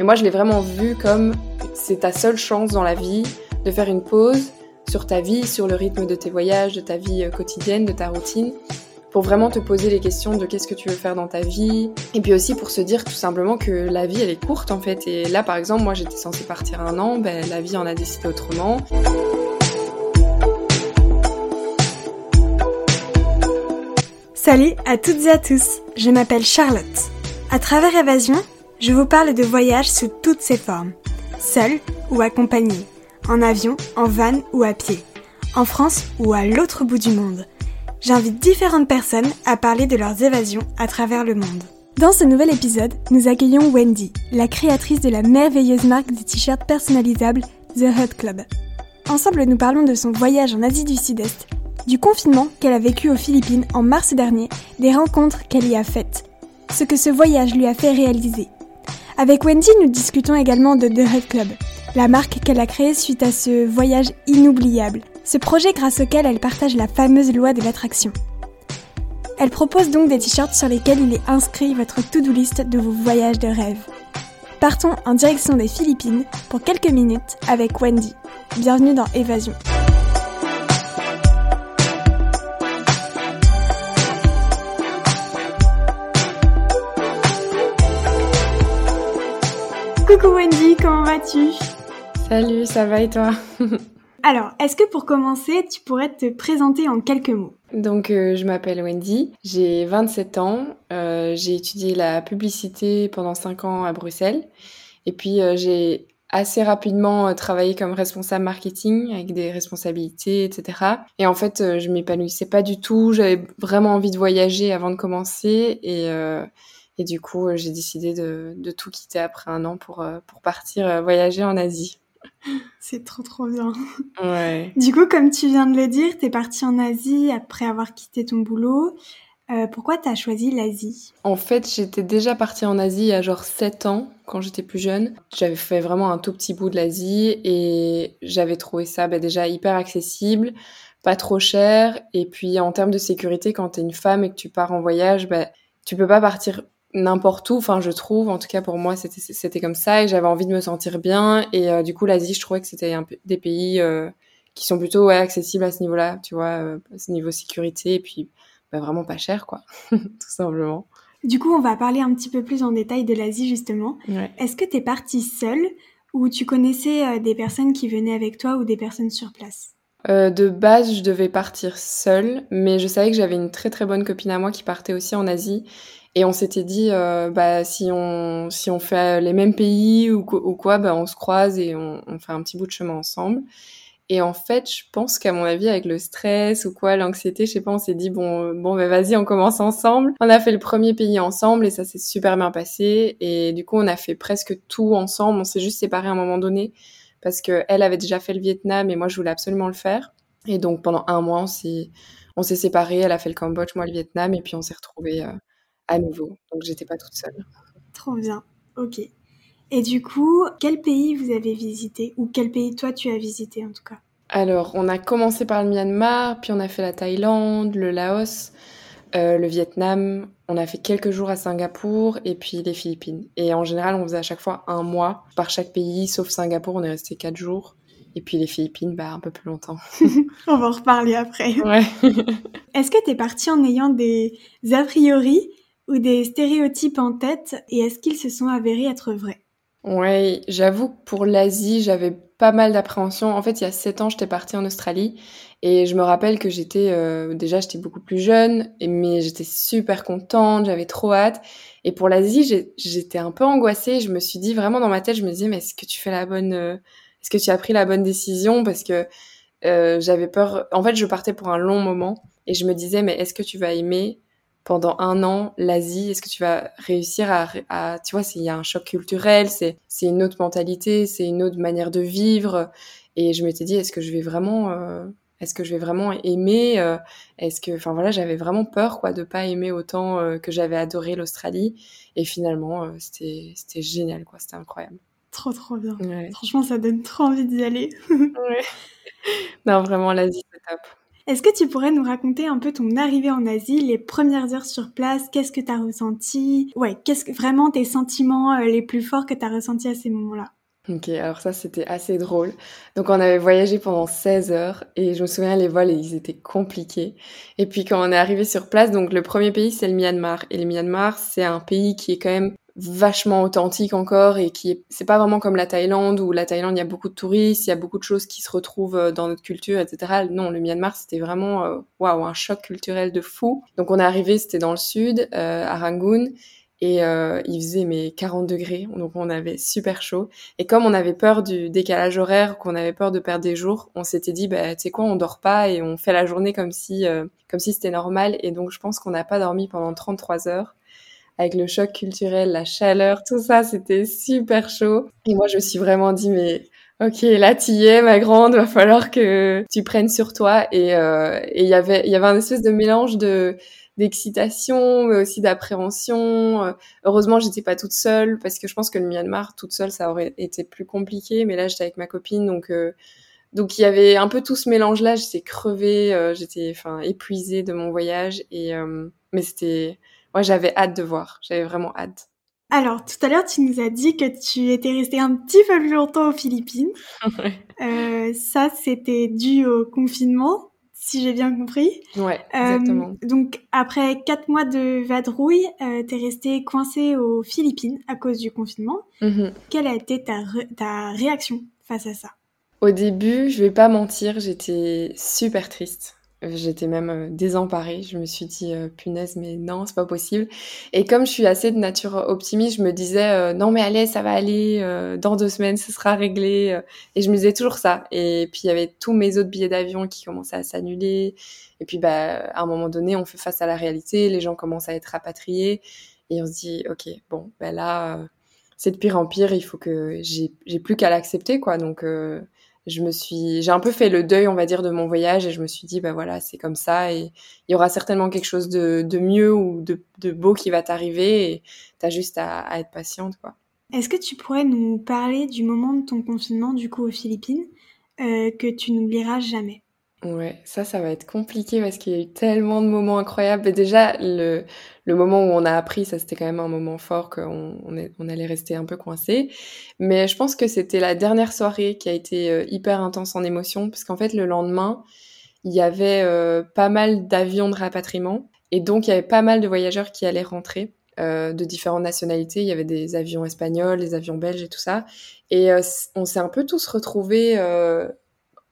Et moi, je l'ai vraiment vu comme c'est ta seule chance dans la vie de faire une pause sur ta vie, sur le rythme de tes voyages, de ta vie euh, quotidienne, de ta routine, pour vraiment te poser les questions de qu'est-ce que tu veux faire dans ta vie, et puis aussi pour se dire tout simplement que la vie elle est courte en fait. Et là par exemple, moi j'étais censée partir un an, ben, la vie en a décidé autrement. Salut à toutes et à tous, je m'appelle Charlotte. À travers Évasion, je vous parle de voyages sous toutes ses formes, seul ou accompagné, en avion, en van ou à pied, en France ou à l'autre bout du monde. J'invite différentes personnes à parler de leurs évasions à travers le monde. Dans ce nouvel épisode, nous accueillons Wendy, la créatrice de la merveilleuse marque de t-shirts personnalisables The Hot Club. Ensemble, nous parlons de son voyage en Asie du Sud-Est, du confinement qu'elle a vécu aux Philippines en mars dernier, des rencontres qu'elle y a faites, ce que ce voyage lui a fait réaliser avec Wendy, nous discutons également de The Red Club, la marque qu'elle a créée suite à ce voyage inoubliable, ce projet grâce auquel elle partage la fameuse loi de l'attraction. Elle propose donc des t-shirts sur lesquels il est inscrit votre to-do list de vos voyages de rêve. Partons en direction des Philippines pour quelques minutes avec Wendy. Bienvenue dans Évasion. Coucou Wendy, comment vas-tu? Salut, ça va et toi? Alors, est-ce que pour commencer, tu pourrais te présenter en quelques mots? Donc, euh, je m'appelle Wendy, j'ai 27 ans, euh, j'ai étudié la publicité pendant 5 ans à Bruxelles, et puis euh, j'ai assez rapidement travaillé comme responsable marketing avec des responsabilités, etc. Et en fait, je m'épanouissais pas du tout, j'avais vraiment envie de voyager avant de commencer, et et du coup, euh, j'ai décidé de, de, tout quitter après un an pour, euh, pour partir euh, voyager en Asie. C'est trop trop bien. Ouais. Du coup, comme tu viens de le dire, tu es partie en Asie après avoir quitté ton boulot. Euh, pourquoi tu as choisi l'Asie? En fait, j'étais déjà partie en Asie il y a genre 7 ans, quand j'étais plus jeune. J'avais fait vraiment un tout petit bout de l'Asie et j'avais trouvé ça bah, déjà hyper accessible, pas trop cher. Et puis en termes de sécurité, quand tu es une femme et que tu pars en voyage, bah, tu peux pas partir n'importe où. Enfin, je trouve, en tout cas pour moi, c'était c'était comme ça et j'avais envie de me sentir bien. Et euh, du coup, l'Asie, je trouvais que c'était des pays euh, qui sont plutôt ouais, accessibles à ce niveau-là, tu vois, euh, à ce niveau sécurité et puis bah, vraiment pas cher, quoi, tout simplement. Du coup, on va parler un petit peu plus en détail de l'Asie justement. Ouais. Est-ce que tu es partie seule ou tu connaissais des personnes qui venaient avec toi ou des personnes sur place? Euh, de base, je devais partir seule, mais je savais que j'avais une très très bonne copine à moi qui partait aussi en Asie et on s'était dit, euh, bah, si on, si on fait les mêmes pays ou, ou quoi, bah, on se croise et on, on, fait un petit bout de chemin ensemble. Et en fait, je pense qu'à mon avis, avec le stress ou quoi, l'anxiété, je sais pas, on s'est dit, bon, bon, bah, vas-y, on commence ensemble. On a fait le premier pays ensemble et ça s'est super bien passé. Et du coup, on a fait presque tout ensemble. On s'est juste séparés à un moment donné parce que elle avait déjà fait le Vietnam et moi, je voulais absolument le faire. Et donc, pendant un mois, on s'est, on s'est séparés. Elle a fait le Cambodge, moi le Vietnam, et puis on s'est retrouvés. Euh, à nouveau. Donc j'étais pas toute seule. Trop bien. Ok. Et du coup, quel pays vous avez visité? Ou quel pays toi tu as visité en tout cas? Alors, on a commencé par le Myanmar, puis on a fait la Thaïlande, le Laos, euh, le Vietnam. On a fait quelques jours à Singapour et puis les Philippines. Et en général, on faisait à chaque fois un mois par chaque pays, sauf Singapour, on est resté quatre jours. Et puis les Philippines, bah, un peu plus longtemps. on va en reparler après. Ouais. Est-ce que tu es partie en ayant des a priori ou des stéréotypes en tête et est-ce qu'ils se sont avérés être vrais? Oui, j'avoue que pour l'Asie, j'avais pas mal d'appréhension. En fait, il y a sept ans, j'étais partie en Australie et je me rappelle que j'étais euh, déjà j'étais beaucoup plus jeune, mais j'étais super contente, j'avais trop hâte. Et pour l'Asie, j'étais un peu angoissée. Je me suis dit vraiment dans ma tête, je me disais mais est-ce que tu fais la bonne, euh, est-ce que tu as pris la bonne décision? Parce que euh, j'avais peur. En fait, je partais pour un long moment et je me disais mais est-ce que tu vas aimer? Pendant un an l'Asie Est-ce que tu vas réussir à, à tu vois, il y a un choc culturel, c'est c'est une autre mentalité, c'est une autre manière de vivre. Et je m'étais dit, est-ce que je vais vraiment, euh, est-ce que je vais vraiment aimer euh, Est-ce que, enfin voilà, j'avais vraiment peur quoi de pas aimer autant euh, que j'avais adoré l'Australie. Et finalement, c'était c'était génial quoi, c'était incroyable. Trop trop bien. Ouais. Franchement, ça donne trop envie d'y aller. ouais. Non, vraiment l'Asie c'est top. Est-ce que tu pourrais nous raconter un peu ton arrivée en Asie, les premières heures sur place, qu'est-ce que tu as ressenti? Ouais, qu'est-ce que vraiment tes sentiments les plus forts que tu as ressentis à ces moments-là? Ok, alors ça c'était assez drôle. Donc on avait voyagé pendant 16 heures et je me souviens les vols ils étaient compliqués. Et puis quand on est arrivé sur place, donc le premier pays c'est le Myanmar et le Myanmar c'est un pays qui est quand même vachement authentique encore et qui est c'est pas vraiment comme la Thaïlande où la Thaïlande il y a beaucoup de touristes, il y a beaucoup de choses qui se retrouvent euh, dans notre culture etc. Non, le Myanmar c'était vraiment euh, waouh un choc culturel de fou. Donc on est arrivé c'était dans le sud euh, à Rangoon et euh, il faisait mais 40 degrés, donc on avait super chaud. Et comme on avait peur du décalage horaire, qu'on avait peur de perdre des jours, on s'était dit bah tu sais quoi, on dort pas et on fait la journée comme si euh, comme si c'était normal. Et donc je pense qu'on n'a pas dormi pendant 33 heures avec le choc culturel, la chaleur, tout ça, c'était super chaud. Et moi je me suis vraiment dit mais Ok, là tu y es, ma grande, va falloir que tu prennes sur toi. Et euh, il y avait il y avait un espèce de mélange de d'excitation, mais aussi d'appréhension. Euh, heureusement, j'étais pas toute seule parce que je pense que le Myanmar toute seule, ça aurait été plus compliqué. Mais là, j'étais avec ma copine, donc euh, donc il y avait un peu tout ce mélange-là. J'étais crevée, euh, j'étais enfin épuisée de mon voyage et mais c'était, moi j'avais hâte de voir, j'avais vraiment hâte. Alors, tout à l'heure, tu nous as dit que tu étais restée un petit peu plus longtemps aux Philippines. euh, ça, c'était dû au confinement si j'ai bien compris. Ouais, euh, exactement. donc après quatre mois de vadrouille, euh, t'es resté coincé aux Philippines à cause du confinement. Mm-hmm. Quelle a été ta, ta réaction face à ça? Au début, je vais pas mentir, j'étais super triste. J'étais même euh, désemparée. Je me suis dit, euh, punaise, mais non, c'est pas possible. Et comme je suis assez de nature optimiste, je me disais, euh, non, mais allez, ça va aller, dans deux semaines, ce sera réglé. Et je me disais toujours ça. Et puis, il y avait tous mes autres billets d'avion qui commençaient à s'annuler. Et puis, bah, à un moment donné, on fait face à la réalité. Les gens commencent à être rapatriés. Et on se dit, OK, bon, ben là, c'est de pire en pire. Il faut que j'ai plus qu'à l'accepter, quoi. Donc, je me suis, j'ai un peu fait le deuil, on va dire, de mon voyage et je me suis dit, bah voilà, c'est comme ça et il y aura certainement quelque chose de, de mieux ou de, de, beau qui va t'arriver et t'as juste à, à, être patiente, quoi. Est-ce que tu pourrais nous parler du moment de ton confinement, du coup, aux Philippines, euh, que tu n'oublieras jamais? Ouais, ça, ça va être compliqué parce qu'il y a eu tellement de moments incroyables. Et déjà, le, moment où on a appris, ça c'était quand même un moment fort qu'on on, allait rester un peu coincé. Mais je pense que c'était la dernière soirée qui a été euh, hyper intense en émotion, parce qu'en fait, le lendemain, il y avait euh, pas mal d'avions de rapatriement. Et donc, il y avait pas mal de voyageurs qui allaient rentrer. Euh, de différentes nationalités. Il y avait des avions espagnols, des avions belges et tout ça. Et on s'est un peu tous retrouvés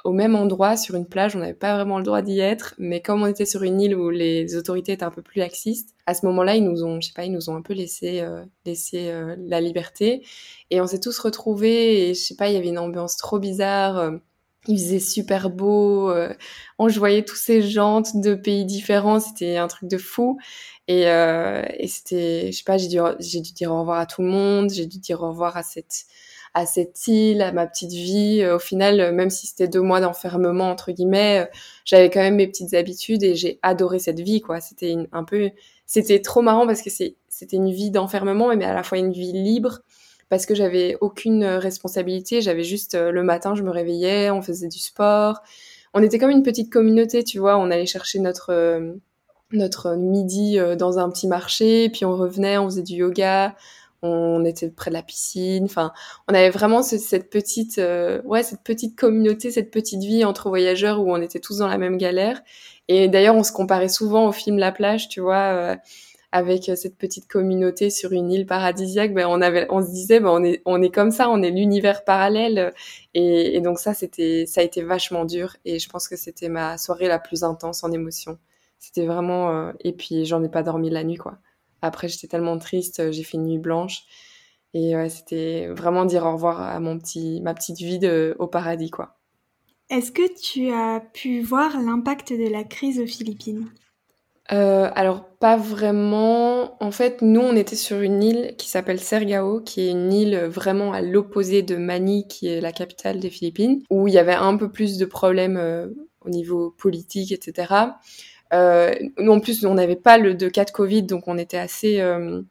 au même endroit sur une plage. On n'avait pas vraiment le droit d'y être, mais comme on était sur une île où les autorités étaient un peu plus laxistes, à ce moment-là, ils nous ont, je sais pas, ils nous ont un peu laissé, euh, laissé euh, la liberté. Et on s'est tous retrouvés. Et je sais pas, il y avait une ambiance trop bizarre. Euh, il faisait super beau. Euh, on voyait tous ces gens de pays différents. C'était un truc de fou. Et, et c'était, je sais pas, j'ai dû, j'ai dû dire au revoir à tout le monde. J'ai dû dire au revoir à cette à cette île, à ma petite vie. Euh, au final, euh, même si c'était deux mois d'enfermement entre guillemets, euh, j'avais quand même mes petites habitudes et j'ai adoré cette vie. quoi. C'était un peu, c'était trop marrant parce que c'était une vie d'enfermement, mais à la fois une vie libre parce que j'avais aucune responsabilité. J'avais juste le matin, je me réveillais, on faisait du sport. On était comme une petite communauté, tu vois. On allait chercher notre notre midi dans un petit marché, puis on revenait, on faisait du yoga, on était près de la piscine. Enfin, on avait vraiment cette petite, euh, ouais, cette petite communauté, cette petite vie entre voyageurs où on était tous dans la même galère. Et d'ailleurs, on se comparait souvent au film La plage, tu vois, euh, avec cette petite communauté sur une île paradisiaque. Ben, on avait, on se disait, ben, on est, on est comme ça, on est l'univers parallèle. Et, et donc ça, c'était, ça a été vachement dur. Et je pense que c'était ma soirée la plus intense en émotion. C'était vraiment, euh, et puis j'en ai pas dormi la nuit, quoi. Après, j'étais tellement triste, euh, j'ai fait une nuit blanche. Et ouais, c'était vraiment dire au revoir à mon petit, ma petite vie de, au paradis, quoi. Est-ce que tu as pu voir l'impact de la crise aux Philippines? Euh, alors pas vraiment. En fait, nous on était sur une île qui s'appelle Sergao, qui est une île vraiment à l'opposé de Manille, qui est la capitale des Philippines, où il y avait un peu plus de problèmes euh, au niveau politique, etc. Euh, en plus, on n'avait pas le de cas de Covid, donc on était assez, euh,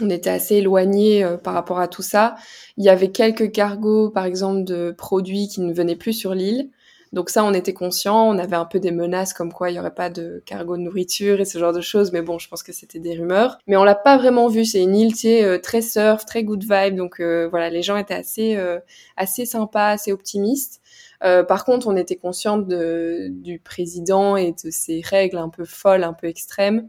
on était assez éloigné euh, par rapport à tout ça. Il y avait quelques cargos, par exemple, de produits qui ne venaient plus sur l'île. Donc ça, on était conscient. On avait un peu des menaces comme quoi il y aurait pas de cargo de nourriture et ce genre de choses. Mais bon, je pense que c'était des rumeurs. Mais on l'a pas vraiment vu. C'est une île, tu sais, très surf, très good vibe. Donc voilà, les gens étaient assez assez sympas, assez optimistes. Euh, par contre, on était consciente de, du président et de ses règles un peu folles, un peu extrêmes.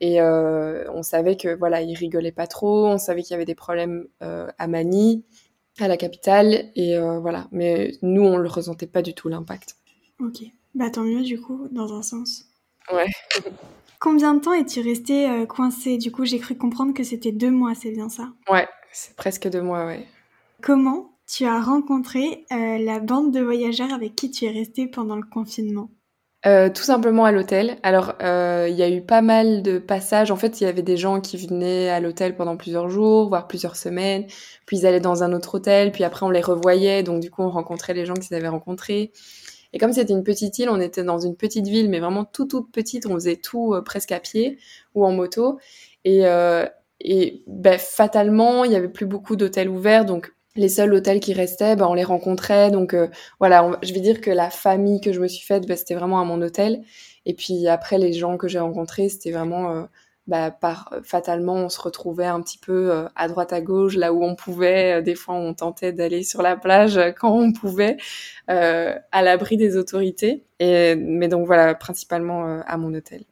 Et euh, on savait que voilà, il rigolait pas trop. On savait qu'il y avait des problèmes euh, à Mani, à la capitale, et voilà. Mais nous, on le ressentait pas du tout l'impact. Ok, bah tant mieux du coup, dans un sens. Ouais. Combien de temps es-tu resté coincé? Du coup, j'ai cru comprendre que c'était deux mois, c'est bien ça? Ouais, c'est presque deux mois, ouais. Comment tu as rencontré euh, la bande de voyageurs avec qui tu es resté pendant le confinement? Euh, tout simplement à l'hôtel. Alors, euh, il y a eu pas mal de passages. En fait, il y avait des gens qui venaient à l'hôtel pendant plusieurs jours, voire plusieurs semaines. Puis ils allaient dans un autre hôtel. Puis après, on les revoyait. Donc, du coup, on rencontrait les gens qu'ils avaient rencontrés. Et comme c'était une petite île, on était dans une petite ville, mais vraiment toute, toute petite. On faisait tout presque à pied ou en moto. Et, et ben, fatalement, il y avait plus beaucoup d'hôtels ouverts. Donc, les seuls hôtels qui restaient, ben, on les rencontrait. Donc euh, voilà, je vais dire que la famille que je me suis faite, ben, c'était vraiment à mon hôtel. Et puis après, les gens que j'ai rencontrés, c'était vraiment euh, bah, par fatalement, on se retrouvait un petit peu euh, à droite à gauche, là où on pouvait. Des fois, on tentait d'aller sur la plage quand on pouvait, à l'abri des autorités. Et, mais donc voilà, principalement à mon hôtel.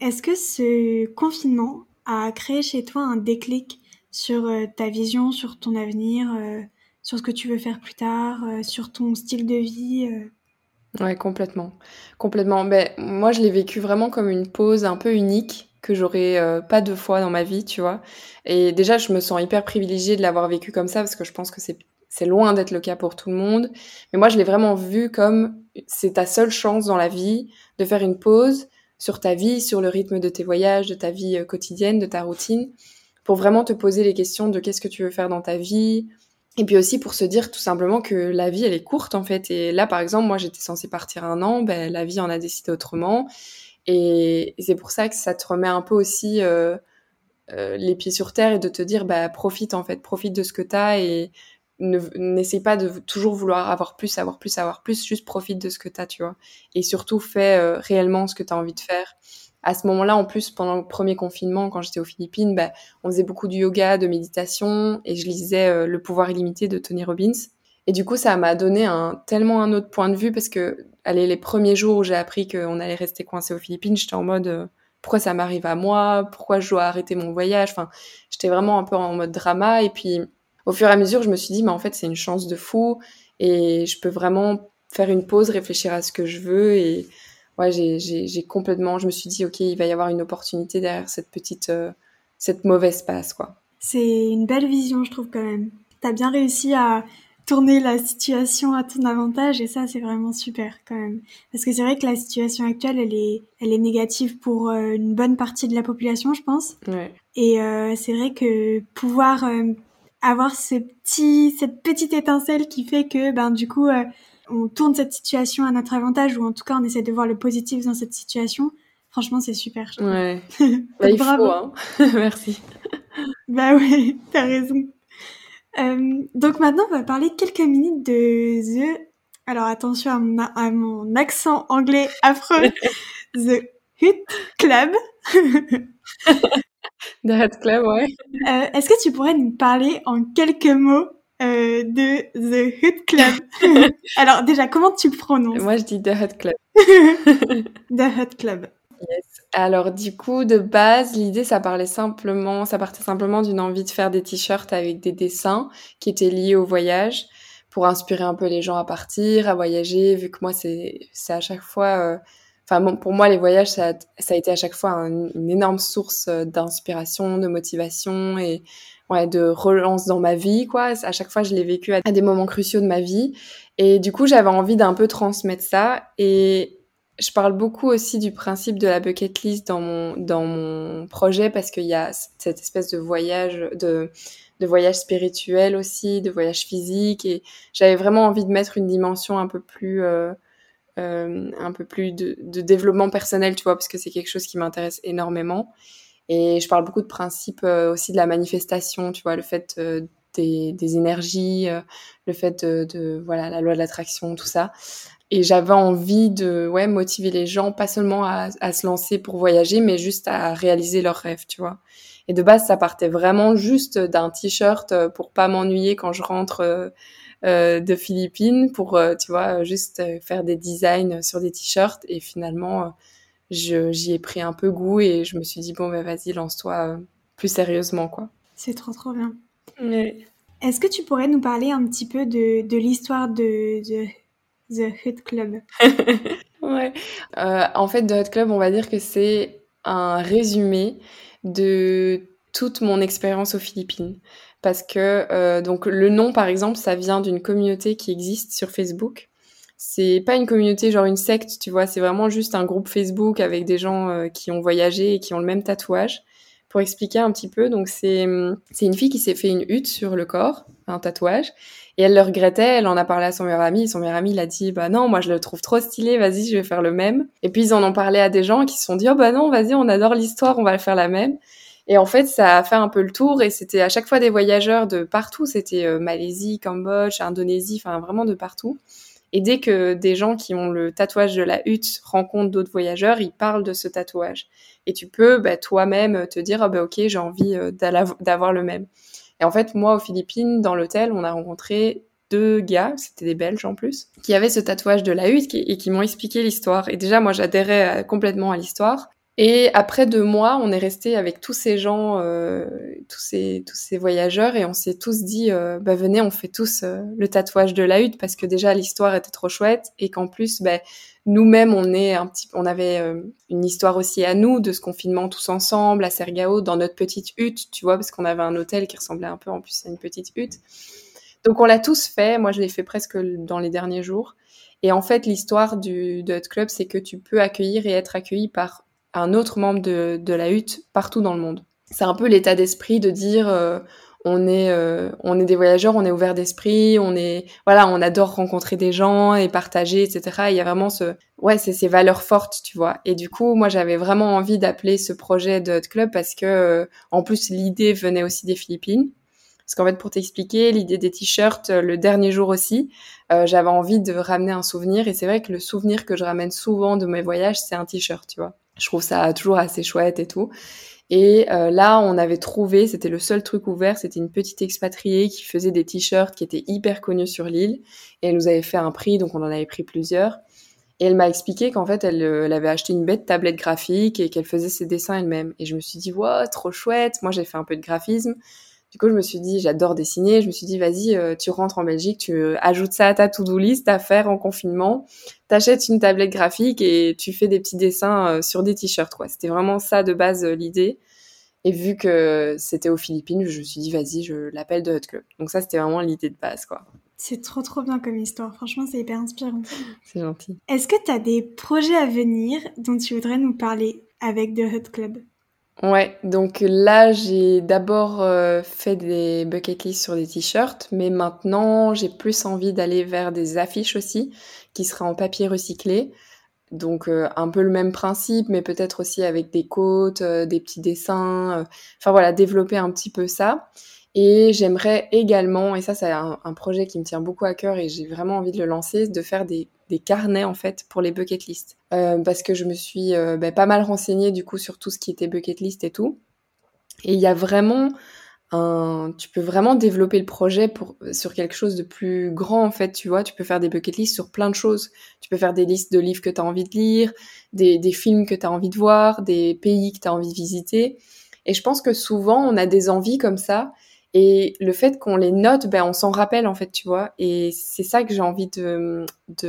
Est-ce que ce confinement a créé chez toi un déclic? Sur euh, ta vision, sur ton avenir, euh, sur ce que tu veux faire plus tard, euh, sur ton style de vie Ouais, complètement. Complètement. Ben, moi, je l'ai vécu vraiment comme une pause un peu unique que j'aurais pas deux fois dans ma vie, tu vois. Et déjà, je me sens hyper privilégiée de l'avoir vécu comme ça parce que je pense que c'est c'est loin d'être le cas pour tout le monde. Mais moi, je l'ai vraiment vu comme c'est ta seule chance dans la vie de faire une pause sur ta vie, sur le rythme de tes voyages, de ta vie quotidienne, de ta routine pour vraiment te poser les questions de qu'est-ce que tu veux faire dans ta vie. Et puis aussi pour se dire tout simplement que la vie, elle est courte en fait. Et là, par exemple, moi, j'étais censée partir un an, ben, la vie en a décidé autrement. Et, c'est pour ça que ça te remet un peu aussi euh, euh, les pieds sur terre et de te dire, bah, profite en fait, profite de ce que tu as et n'essaie pas de toujours vouloir avoir plus, avoir plus, avoir plus, juste profite de ce que tu as, tu vois. Et surtout, fais euh, réellement ce que tu as envie de faire à ce moment-là, en plus, pendant le premier confinement, quand j'étais aux Philippines, bah, on faisait beaucoup de yoga, de méditation, et je lisais euh, Le pouvoir illimité de Tony Robbins. Et du coup, ça m'a donné un, tellement un autre point de vue, parce que allez, les premiers jours où j'ai appris qu'on allait rester coincé aux Philippines, j'étais en mode euh, pourquoi ça m'arrive à moi? Pourquoi je dois arrêter mon voyage? Enfin, j'étais vraiment un peu en mode drama. Et puis, au fur et à mesure, je me suis dit, mais en fait, c'est une chance de fou, et je peux vraiment faire une pause, réfléchir à ce que je veux, et ouais, j'ai complètement, je me suis dit, ok, il va y avoir une opportunité derrière cette petite, euh, cette mauvaise passe, quoi. C'est une belle vision, je trouve quand même. T'as bien réussi à tourner la situation à ton avantage et ça, c'est vraiment super quand même. Parce que c'est vrai que la situation actuelle, elle est, elle est négative pour euh, une bonne partie de la population, je pense. Ouais. Et euh, c'est vrai que pouvoir avoir ce petit, cette petite étincelle qui fait que, ben, du coup, on tourne cette situation à notre avantage ou en tout cas on essaie de voir le positif dans cette situation. Franchement, c'est super. ouais. bah, il Bravo. faut, hein. Merci. bah ouais, t'as raison. Euh, donc maintenant, on va parler quelques minutes de The. Alors attention à mon, à mon accent anglais affreux. The Hut Club. The Hut Club, ouais. Euh, Est-ce que tu pourrais nous parler en quelques mots euh, de The Hut Club. Alors déjà, comment tu le prononces? Moi, je dis The Hut Club. The Hut Club. Yes. Alors du coup, de base, l'idée, ça parlait simplement, ça partait simplement d'une envie de faire des t-shirts avec des dessins qui étaient liés au voyage pour inspirer un peu les gens à partir, à voyager, vu que moi, c'est, c'est à chaque fois, euh, enfin, pour moi, les voyages, ça, ça a été à chaque fois une énorme source euh, d'inspiration, de motivation et ouais, de relance dans ma vie, quoi. À chaque fois, je l'ai vécu à des moments cruciaux de ma vie. Et du coup, j'avais envie d'un peu transmettre ça. Et je parle beaucoup aussi du principe de la bucket list dans mon, dans mon projet parce qu'il y a cette espèce de voyage, de, de voyage spirituel aussi, de voyage physique. Et j'avais vraiment envie de mettre une dimension un peu plus, euh, euh, un peu plus de, de développement personnel, tu vois, parce que c'est quelque chose qui m'intéresse énormément. Et je parle beaucoup de principe euh, aussi de la manifestation, tu vois, le fait euh, des, des énergies, le fait de, de, voilà la loi de l'attraction, tout ça. Et j'avais envie de ouais motiver les gens, pas seulement à, à, se lancer pour voyager, mais juste à réaliser leurs rêves, tu vois. Et de base, ça partait vraiment juste d'un t-shirt pour pas m'ennuyer quand je rentre euh, de Philippines pour, euh, tu vois, juste euh, faire des designs sur des t-shirts. Et finalement, j'y ai pris un peu goût et je me suis dit, bon, ben vas-y, lance-toi plus sérieusement, quoi. C'est trop, trop bien. Est-ce que tu pourrais nous parler un petit peu de, de l'histoire de, de The Hut Club? Ouais. en fait, The Hut Club, on va dire que c'est un résumé de toute mon expérience aux Philippines parce que euh, donc le nom par exemple ça vient d'une communauté qui existe sur Facebook. C'est pas une communauté genre une secte, tu vois, c'est vraiment juste un groupe Facebook avec des gens euh, qui ont voyagé et qui ont le même tatouage. Pour expliquer un petit peu, donc c'est c'est une fille qui s'est fait une hutte sur le corps, un tatouage, et elle le regrettait, elle en a parlé à son meilleur ami, son meilleur ami l'a dit bah non, moi je le trouve trop stylé, vas-y, je vais faire le même. Et puis ils en ont parlé à des gens qui se sont dit oh bah non, vas-y, on adore l'histoire, on va le faire la même. Et en fait, ça a fait un peu le tour et c'était à chaque fois des voyageurs de partout. C'était euh, Malaisie, Cambodge, Indonésie, enfin vraiment de partout. Et dès que des gens qui ont le tatouage de la hutte rencontrent d'autres voyageurs, ils parlent de ce tatouage. Et tu peux bah, toi-même te dire, ah bah ok, j'ai envie euh, d'avoir le même. Et en fait, moi, aux Philippines, dans l'hôtel, on a rencontré deux gars, c'était des Belges en plus, qui avaient ce tatouage de la hutte et qui m'ont expliqué l'histoire. Et déjà, moi, j'adhérais euh, complètement à l'histoire. Et après deux mois, on est resté avec tous ces gens, euh, tous ces voyageurs, et on s'est tous dit, euh, bah venez, on fait tous euh, le tatouage de la hutte parce que déjà l'histoire était trop chouette et qu'en plus, bah, nous-mêmes, on avait euh, une histoire aussi à nous de ce confinement tous ensemble à Sergao dans notre petite hutte, tu vois, parce qu'on avait un hôtel qui ressemblait un peu en plus à une petite hutte. Donc on l'a tous fait. Moi, je l'ai fait presque dans les derniers jours. Et en fait, l'histoire de Hut Club, c'est que tu peux accueillir et être accueilli par un autre membre de, de la hutte partout dans le monde. C'est un peu l'état d'esprit de dire euh, on est euh, on est des voyageurs, on est ouvert d'esprit, on est voilà, on adore rencontrer des gens et partager, etc. il y a vraiment ce ouais, c'est ces valeurs fortes, tu vois. Et du coup, moi, j'avais vraiment envie d'appeler ce projet de Club parce que euh, en plus l'idée venait aussi des Philippines. Parce qu'en fait, pour t'expliquer, l'idée des t-shirts, le dernier jour aussi, j'avais envie de ramener un souvenir. Et c'est vrai que le souvenir que je ramène souvent de mes voyages, c'est un t-shirt, tu vois. Je trouve ça toujours assez chouette et tout. Et euh, là, on avait trouvé, c'était le seul truc ouvert, c'était une petite expatriée qui faisait des t-shirts qui étaient hyper connus sur l'île. Et elle nous avait fait un prix, donc on en avait pris plusieurs. Et elle m'a expliqué qu'en fait, elle, euh, avait acheté une bête tablette graphique et qu'elle faisait ses dessins elle-même. Et je me suis dit, wow, trop chouette. Moi, j'ai fait un peu de graphisme. Du coup, je me suis dit, j'adore dessiner. Je me suis dit, vas-y, euh, tu rentres en Belgique, tu euh, ajoutes ça à ta to-do list à faire en confinement. T'achètes une tablette graphique et tu fais des petits dessins euh, sur des t-shirts. Quoi. C'était vraiment ça de base l'idée. Et vu que c'était aux Philippines, je me suis dit, vas-y, je l'appelle de Hot Club. Donc ça, c'était vraiment l'idée de base, quoi. C'est trop trop bien comme histoire. Franchement, c'est hyper inspirant. C'est gentil. Est-ce que tu as des projets à venir dont tu voudrais nous parler avec The Hot Club? Ouais, donc là, j'ai d'abord euh, fait des bucket lists sur des t-shirts, mais maintenant, j'ai plus envie d'aller vers des affiches aussi, qui seraient en papier recyclé. Donc euh, un peu le même principe, mais peut-être aussi avec des côtes, euh, des petits dessins. Enfin voilà, développer un petit peu ça. Et j'aimerais également, et ça c'est un, projet qui me tient beaucoup à cœur et j'ai vraiment envie de le lancer, de faire des, carnets en fait pour les bucket list. Euh, parce que je me suis euh, bah, pas mal renseignée du coup sur tout ce qui était bucket list et tout. Et il y a vraiment un, tu peux vraiment développer le projet pour sur quelque chose de plus grand en fait, tu vois. Tu peux faire des bucket list sur plein de choses. Tu peux faire des listes de livres que tu as envie de lire, des, des films que tu as envie de voir, des pays que tu as envie de visiter. Et je pense que souvent on a des envies comme ça et le fait qu'on les note, ben, on s'en rappelle, en fait, tu vois. Et c'est ça que j'ai envie de,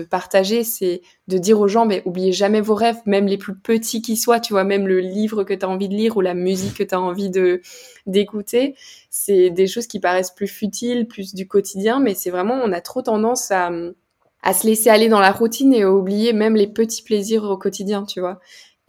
partager, c'est de dire aux gens, ben, oubliez jamais vos rêves, même les plus petits qu'ils soient, tu vois, même le livre que tu as envie de lire ou la musique que tu as envie de d'écouter. C'est des choses qui paraissent plus futiles, plus du quotidien, mais c'est vraiment, on a trop tendance à, à se laisser aller dans la routine et à oublier même les petits plaisirs au quotidien, tu vois.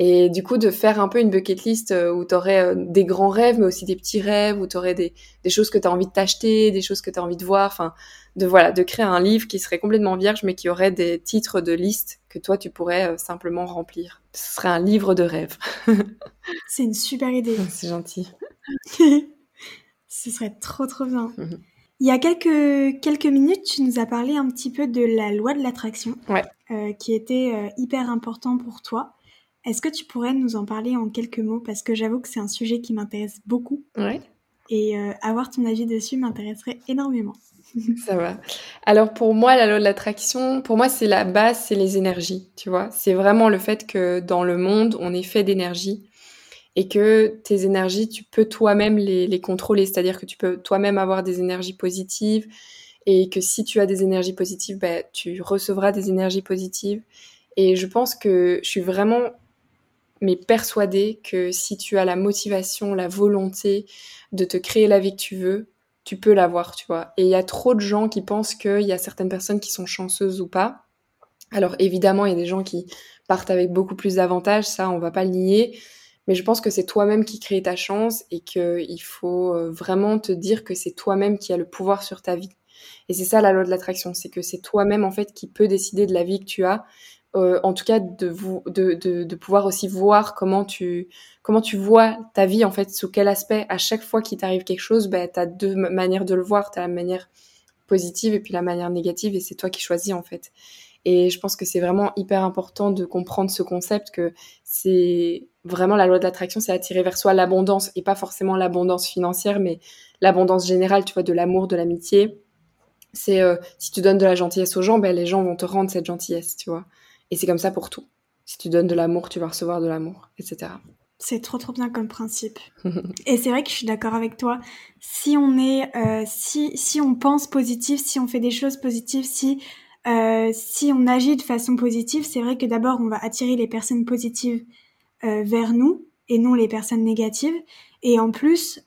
Et du coup, de faire un peu une bucket list euh, où tu aurais euh, des grands rêves, mais aussi des petits rêves, où tu aurais des, des, choses que tu as envie de t'acheter, des choses que tu as envie de voir, enfin, de voilà, de créer un livre qui serait complètement vierge, mais qui aurait des titres de liste que toi, tu pourrais euh, simplement remplir. Ce serait un livre de rêve. C'est une super idée. C'est gentil. Ce serait trop, trop bien. Mhm. Il y a quelques, quelques minutes, tu nous as parlé un petit peu de la loi de l'attraction, ouais. qui était hyper important pour toi. Est-ce que tu pourrais nous en parler en quelques mots? Parce que j'avoue que c'est un sujet qui m'intéresse beaucoup. Ouais. Et euh, avoir ton avis dessus m'intéresserait énormément. Ça va. Alors pour moi, la loi de l'attraction, pour moi, c'est la base, c'est les énergies, tu vois. C'est vraiment le fait que dans le monde, on est fait d'énergie et que tes énergies, tu peux toi-même les, les contrôler. C'est-à-dire que tu peux toi-même avoir des énergies positives et que si tu as des énergies positives, bah, tu recevras des énergies positives. Et je pense que je suis vraiment mais persuadée que si tu as la motivation, la volonté de te créer la vie que tu veux, tu peux l'avoir, tu vois. Et il y a trop de gens qui pensent qu'il y a certaines personnes qui sont chanceuses ou pas. Alors évidemment, il y a des gens qui partent avec beaucoup plus d'avantages, ça on va pas le nier, mais je pense que c'est toi-même qui crée ta chance et qu'il faut euh, vraiment te dire que c'est toi-même qui a le pouvoir sur ta vie. Et c'est ça la loi de l'attraction, c'est que c'est toi-même en fait qui peut décider de la vie que tu as euh, en tout cas de, pouvoir aussi voir comment tu, comment tu vois ta vie, en fait, sous quel aspect, à chaque fois qu'il t'arrive quelque chose, bah, tu as deux manières de le voir, tu as la manière positive et puis la manière négative, et c'est toi qui choisis, en fait. Et je pense que c'est vraiment hyper important de comprendre ce concept que c'est vraiment la loi de l'attraction, c'est attirer vers soi l'abondance et pas forcément l'abondance financière, mais l'abondance générale, tu vois, de l'amour, de l'amitié. C'est euh, si tu donnes de la gentillesse aux gens, ben, les gens vont te rendre cette gentillesse, tu vois. Et c'est comme ça pour tout. Si tu donnes de l'amour, tu vas recevoir de l'amour, etc. C'est trop trop bien comme principe. et c'est vrai que je suis d'accord avec toi. Si on est, euh, si si on pense positif, si on fait des choses positives, si euh, si on agit de façon positive, c'est vrai que d'abord on va attirer les personnes positives euh, vers nous et non les personnes négatives. Et en plus,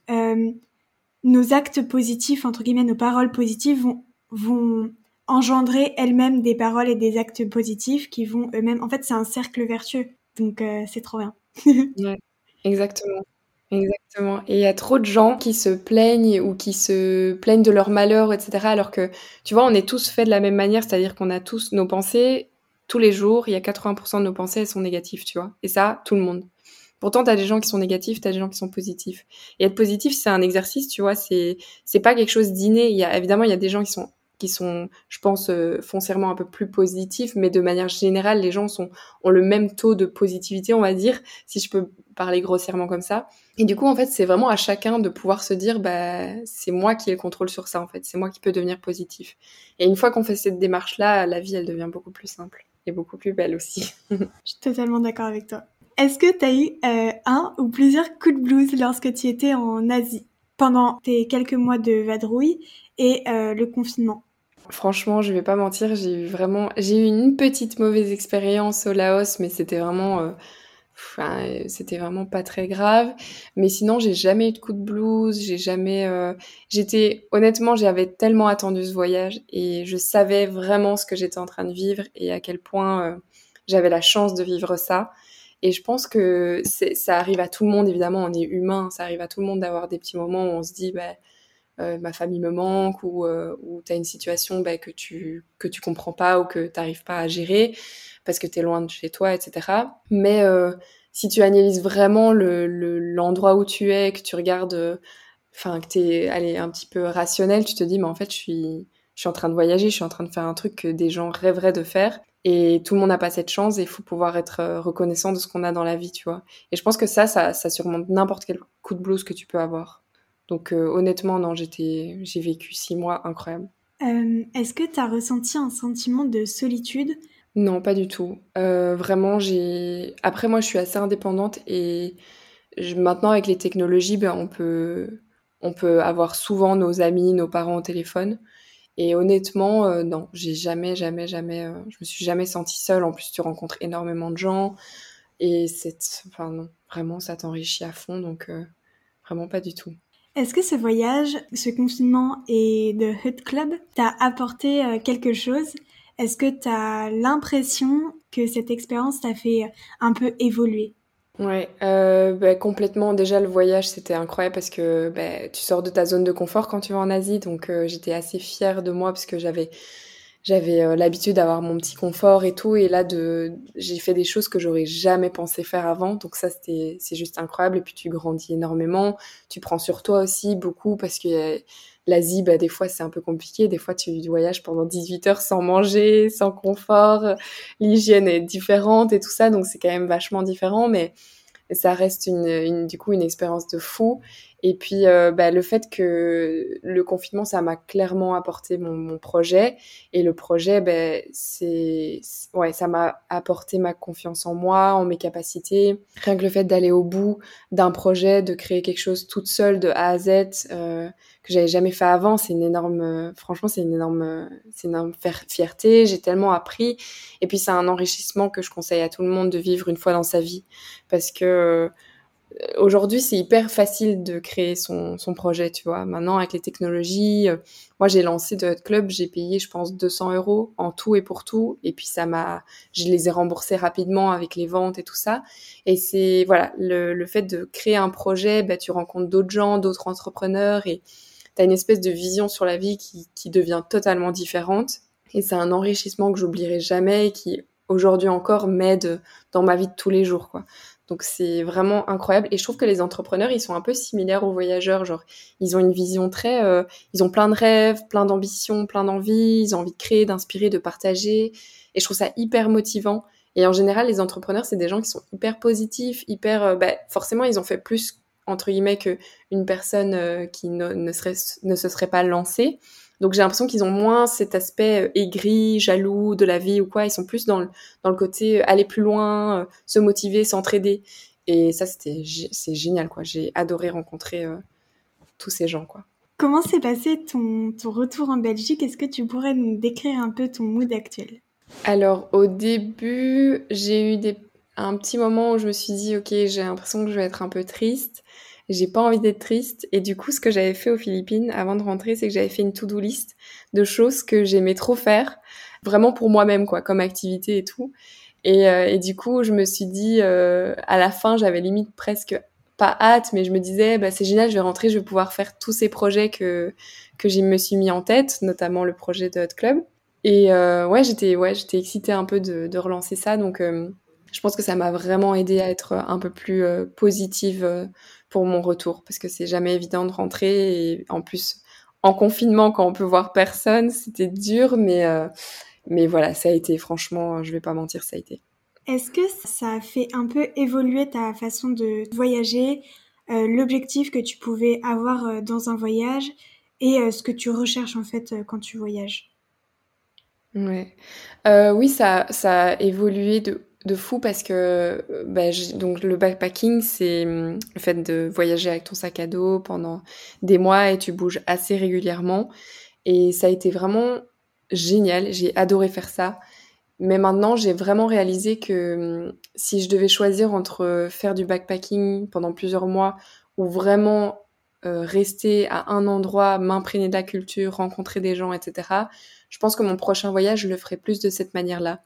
nos actes positifs entre guillemets, nos paroles positives vont vont engendrer elles-mêmes des paroles et des actes positifs qui vont eux-mêmes. En fait, c'est un cercle vertueux. Donc, euh, c'est trop bien. ouais, exactement. Exactement. Et il y a trop de gens qui se plaignent ou qui se plaignent de leur malheur, etc. Alors que, tu vois, on est tous faits de la même manière, c'est-à-dire qu'on a tous nos pensées tous les jours. Il y a 80% de nos pensées, elles sont négatives, tu vois. Et ça, tout le monde. Pourtant, tu as des gens qui sont négatifs, tu as des gens qui sont positifs. Et être positif, c'est un exercice, tu vois, c'est c'est pas quelque chose d'inné. Il y a évidemment, il y a des gens qui sont qui sont, je pense, euh, foncièrement un peu plus positifs, mais de manière générale, les gens sont, ont le même taux de positivité, on va dire, si je peux parler grossièrement comme ça. Et du coup, en fait, c'est vraiment à chacun de pouvoir se dire, bah, c'est moi qui ai le contrôle sur ça, en fait, c'est moi qui peux devenir positif. Et une fois qu'on fait cette démarche-là, la vie, elle devient beaucoup plus simple et beaucoup plus belle aussi. je suis totalement d'accord avec toi. Est-ce que tu as eu euh, un ou plusieurs coups de blues lorsque tu étais en Asie pendant tes quelques mois de vadrouille et euh, le confinement? Franchement, je vais pas mentir, j'ai eu vraiment, j'ai eu une petite mauvaise expérience au Laos, mais c'était vraiment, euh, enfin, c'était vraiment pas très grave. Mais sinon, j'ai jamais eu de coup de blues, j'ai jamais, euh, j'étais, honnêtement, j'avais tellement attendu ce voyage et je savais vraiment ce que j'étais en train de vivre et à quel point euh, j'avais la chance de vivre ça. Et je pense que ça arrive à tout le monde, évidemment, on est humain, ça arrive à tout le monde d'avoir des petits moments où on se dit, bah, euh, ma famille me manque ou, euh, ou tu as une situation bah, que tu que tu comprends pas ou que tu pas à gérer parce que tu es loin de chez toi, etc. Mais euh, si tu analyses vraiment l'endroit le, l'endroit où tu es, que tu regardes, enfin que tu es allez, un petit peu rationnel, tu te dis, mais en fait, je suis, je suis en train de voyager, je suis en train de faire un truc que des gens rêveraient de faire. Et tout le monde n'a pas cette chance et il faut pouvoir être reconnaissant de ce qu'on a dans la vie, tu vois. Et je pense que ça, ça, ça surmonte n'importe quel coup de blues que tu peux avoir. Donc euh, honnêtement, non, j'étais, j'ai vécu six mois incroyables. Euh, est-ce que tu as ressenti un sentiment de solitude? Non, pas du tout. Euh, vraiment, j'ai. Après, moi, je suis assez indépendante et maintenant, avec les technologies, ben, on peut, on peut avoir souvent nos amis, nos parents au téléphone. Et honnêtement, non, j'ai jamais, jamais, jamais, je me suis jamais sentie seule. En plus, tu rencontres énormément de gens et c'est, enfin non, vraiment, ça t'enrichit à fond, donc vraiment pas du tout. Est-ce que ce voyage, ce confinement et de Hut Club t'a apporté euh, quelque chose? Est-ce que tu as l'impression que cette expérience t'a fait un peu évoluer? Ouais, euh, bah, complètement. Déjà, le voyage, c'était incroyable parce que bah, tu sors de ta zone de confort quand tu vas en Asie. Donc, euh, j'étais assez fière de moi parce que j'avais j'avais l'habitude d'avoir mon petit confort et tout. Et là, de, j'ai fait des choses que j'aurais jamais pensé faire avant. Donc ça, c'était, c'est juste incroyable. Et puis tu grandis énormément. Tu prends sur toi aussi beaucoup parce que l'Asie, bah, des fois, c'est un peu compliqué. Des fois, tu voyages pendant 18 heures sans manger, sans confort. L'hygiène est différente et tout ça. Donc c'est quand même vachement différent. Mais ça reste une, une, du coup une expérience de fou. Et puis euh, bah, le fait que le confinement, ça m'a clairement apporté mon, mon, projet. Et le projet, ben c'est ouais, ça m'a apporté ma confiance en moi, en mes capacités. Rien que le fait d'aller au bout d'un projet, de créer quelque chose toute seule de A à Z. Euh, que j'avais jamais fait avant. C'est une énorme, franchement, c'est une énorme, c'est une énorme fierté. J'ai tellement appris. Et puis, c'est un enrichissement que je conseille à tout le monde de vivre une fois dans sa vie. Parce que, euh, aujourd'hui, c'est hyper facile de créer son, projet, tu vois. Maintenant, avec les technologies, euh, moi, j'ai lancé de Hot Club, j'ai payé, je pense, 200 euros en tout et pour tout. Et puis, ça m'a, je les ai remboursés rapidement avec les ventes et tout ça. Et c'est, voilà, le, fait de créer un projet, bah, tu rencontres d'autres gens, d'autres entrepreneurs et, tu une espèce de vision sur la vie qui, qui devient totalement différente. Et c'est un enrichissement que j'oublierai jamais et qui, aujourd'hui encore, m'aide dans ma vie de tous les jours, quoi. Donc c'est vraiment incroyable. Et je trouve que les entrepreneurs, ils sont un peu similaires aux voyageurs. Genre, ils ont une vision très... Euh, ils ont plein de rêves, plein d'ambitions, plein d'envies. Ils ont envie de créer, d'inspirer, de partager. Et je trouve ça hyper motivant. Et en général, les entrepreneurs, c'est des gens qui sont hyper positifs, hyper... Euh, bah, forcément, ils ont fait plus entre guillemets qu'une personne euh, qui ne, ne, serait, ne se serait pas lancée. Donc j'ai l'impression qu'ils ont moins cet aspect euh, aigri, jaloux de la vie ou quoi. Ils sont plus dans le, dans le côté euh, aller plus loin, se motiver, s'entraider. Et ça, c'était c'est génial, quoi. J'ai adoré rencontrer tous ces gens, quoi. Comment s'est passé ton, ton retour en Belgique? Est-ce que tu pourrais nous décrire un peu ton mood actuel? Alors, au début, j'ai eu des, un petit moment où je me suis dit, ok, j'ai l'impression que je vais être un peu triste j'ai pas envie d'être triste. Et du coup, ce que j'avais fait aux Philippines avant de rentrer, c'est que j'avais fait une to-do list de choses que j'aimais trop faire, vraiment pour moi-même, quoi, comme activité et tout. Et, euh, du coup, je me suis dit, euh, à la fin, j'avais limite presque pas hâte, mais je me disais, bah, c'est génial, je vais rentrer, je vais pouvoir faire tous ces projets que, que je me suis mis en tête, notamment le projet de Hot Club. Et euh, ouais, j'étais ouais, excitée un peu de, de relancer ça, donc je pense que ça m'a vraiment aidé à être un peu plus positive pour mon retour parce que c'est jamais évident de rentrer et en plus en confinement quand on peut voir personne, c'était dur mais euh, mais voilà, ça a été franchement, je vais pas mentir, ça a été. Est-ce que ça a fait un peu évoluer ta façon de voyager, euh, l'objectif que tu pouvais avoir euh, dans un voyage et ce que tu recherches en fait quand tu voyages? Ouais. oui, ça, ça a évolué de de fou parce que bah, donc le backpacking c'est hum, le fait de voyager avec ton sac à dos pendant des mois et tu bouges assez régulièrement. Et ça a été vraiment génial. J'ai adoré faire ça. Mais maintenant j'ai vraiment réalisé que hum, si je devais choisir entre faire du backpacking pendant plusieurs mois ou vraiment euh, rester à un endroit m'imprégner de la culture rencontrer des gens etc je pense que mon prochain voyage je le ferai plus de cette manière là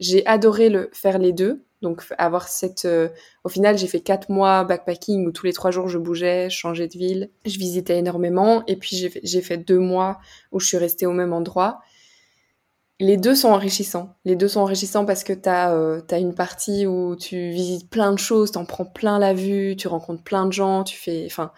j'ai adoré le faire les deux. Donc avoir cette, euh, au final, j'ai fait quatre mois backpacking où tous les trois jours je bougeais, changeais de ville, je visitais énormément. Et puis j'ai fait deux mois où je suis restée au même endroit. Les deux sont enrichissants. Les deux sont enrichissants parce que t'as euh, as une partie où tu visites plein de choses, t'en prends plein la vue, tu rencontres plein de gens, tu fais, enfin,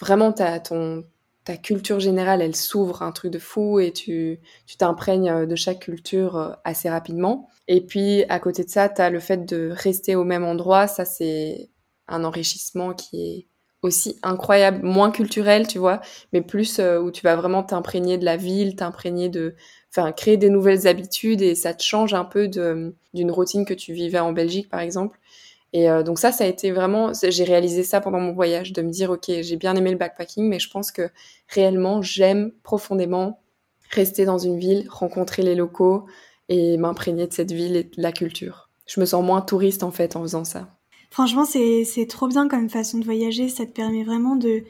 vraiment t'as ton ta culture générale, elle s'ouvre un truc de fou et tu tu t'imprègnes euh, de chaque culture euh, assez rapidement. Et puis à côté de ça, tu as le fait de rester au même endroit, ça c'est un enrichissement qui est aussi incroyable, moins culturel, tu vois, mais plus euh, où tu vas vraiment t'imprégner de la ville, t'imprégner de enfin créer des nouvelles habitudes et ça te change un peu d'une routine que tu vivais en Belgique par exemple. Et euh, donc ça, ça a été vraiment, j'ai réalisé ça pendant mon voyage, de me dire, ok, j'ai bien aimé le backpacking, mais je pense que réellement, j'aime profondément rester dans une ville, rencontrer les locaux et m'imprégner de cette ville et de la culture. Je me sens moins touriste en fait en faisant ça. Franchement, c'est trop bien comme façon de voyager, ça te permet vraiment de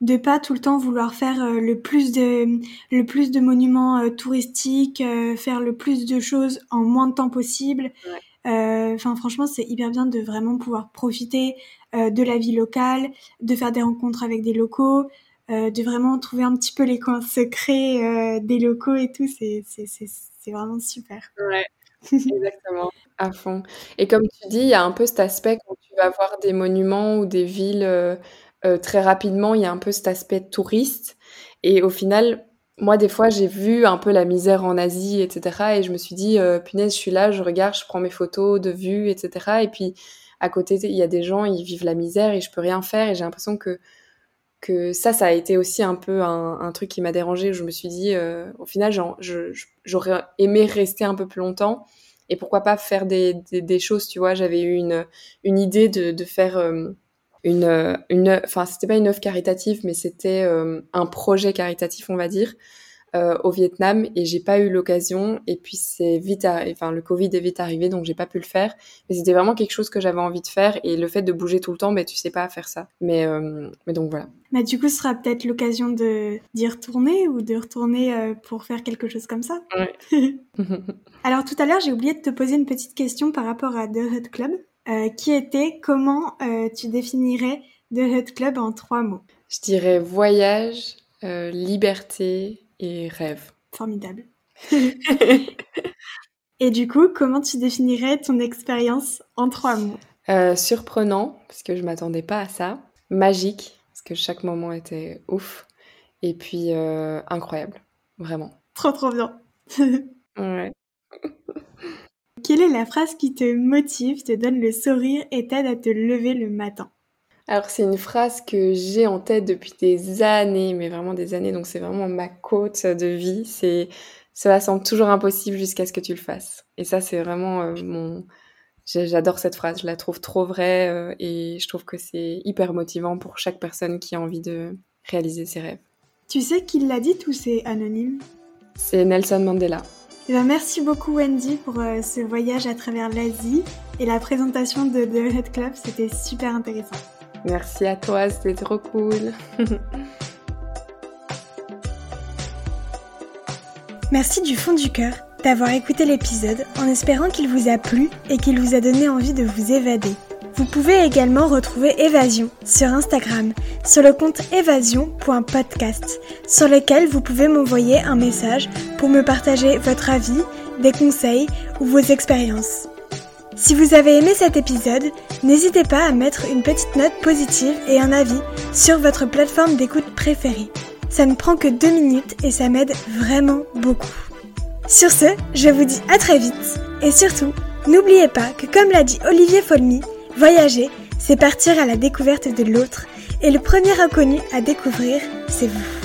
de pas tout le temps vouloir faire euh, le plus de le plus de monuments euh, touristiques, faire le plus de choses en moins de temps possible. Ouais. Euh, enfin, franchement, c'est hyper bien de vraiment pouvoir profiter euh, de la vie locale, de faire des rencontres avec des locaux, de vraiment trouver un petit peu les coins secrets des locaux et tout. C'est vraiment super. Ouais. Exactement, à fond. Et comme tu dis, il y a un peu cet aspect quand tu vas voir des monuments ou des villes très rapidement, il y a un peu cet aspect touriste. Et au final, moi, des fois, j'ai vu un peu la misère en Asie, etc. Et je me suis dit, euh, punaise, je suis là, je regarde, je prends mes photos de vue, etc. Et puis, à côté, il y a des gens, ils vivent la misère et je peux rien faire. Et j'ai l'impression que, que ça, ça a été aussi un peu un, truc qui m'a dérangé. Je me suis dit, euh, au final, j'aurais aimé rester un peu plus longtemps. Et pourquoi pas faire des, des, choses, tu vois. J'avais eu une, une idée de, de faire... Euh, une, une, enfin c'était pas une œuvre caritative, mais c'était euh, un projet caritatif, on va dire, euh, au Vietnam, et j'ai pas eu l'occasion. Et puis c'est vite, enfin le Covid est vite arrivé, donc j'ai pas pu le faire. Mais c'était vraiment quelque chose que j'avais envie de faire, et le fait de bouger tout le temps, ben tu sais pas faire ça. Mais, euh, mais donc voilà. Mais du coup, ce sera peut-être l'occasion de d'y retourner ou de retourner pour faire quelque chose comme ça. Ouais. Alors tout à l'heure, j'ai oublié de te poser une petite question par rapport à The Hut Club. Euh, qui était comment euh, tu définirais The Hut Club en trois mots? Je dirais voyage, euh, liberté et rêve. Formidable. et du coup, comment tu définirais ton expérience en trois mots? Surprenant, parce que je m'attendais pas à ça. Magique, parce que chaque moment était ouf. Et puis incroyable, vraiment. Trop trop bien. ouais. Quelle est la phrase qui te motive, te donne le sourire et t'aide à te lever le matin? Alors c'est une phrase que j'ai en tête depuis des années, mais vraiment des années, donc c'est vraiment ma côte de vie. C'est cela semble toujours impossible jusqu'à ce que tu le fasses. Et ça c'est vraiment euh, mon j'adore cette phrase, je la trouve trop vraie euh, et je trouve que c'est hyper motivant pour chaque personne qui a envie de réaliser ses rêves. Tu sais qui l'a dit ou c'est anonyme C'est Nelson Mandela. Eh ben, merci beaucoup Wendy pour euh, ce voyage à travers l'Asie et la présentation de The Head Club, c'était super intéressant. Merci à toi, c'était trop cool. merci du fond du cœur d'avoir écouté l'épisode en espérant qu'il vous a plu et qu'il vous a donné envie de vous évader. Vous pouvez également retrouver Évasion sur Instagram, sur le compte évasion.podcast, sur lequel vous pouvez m'envoyer un message pour me partager votre avis, des conseils ou vos expériences. Si vous avez aimé cet épisode, n'hésitez pas à mettre une petite note positive et un avis sur votre plateforme d'écoute préférée. Ça ne prend que deux minutes et ça m'aide vraiment beaucoup. Sur ce, je vous dis à très vite et surtout, n'oubliez pas que comme l'a dit Olivier Folmy, Voyager, c'est partir à la découverte de l'autre, et le premier inconnu à découvrir, c'est vous.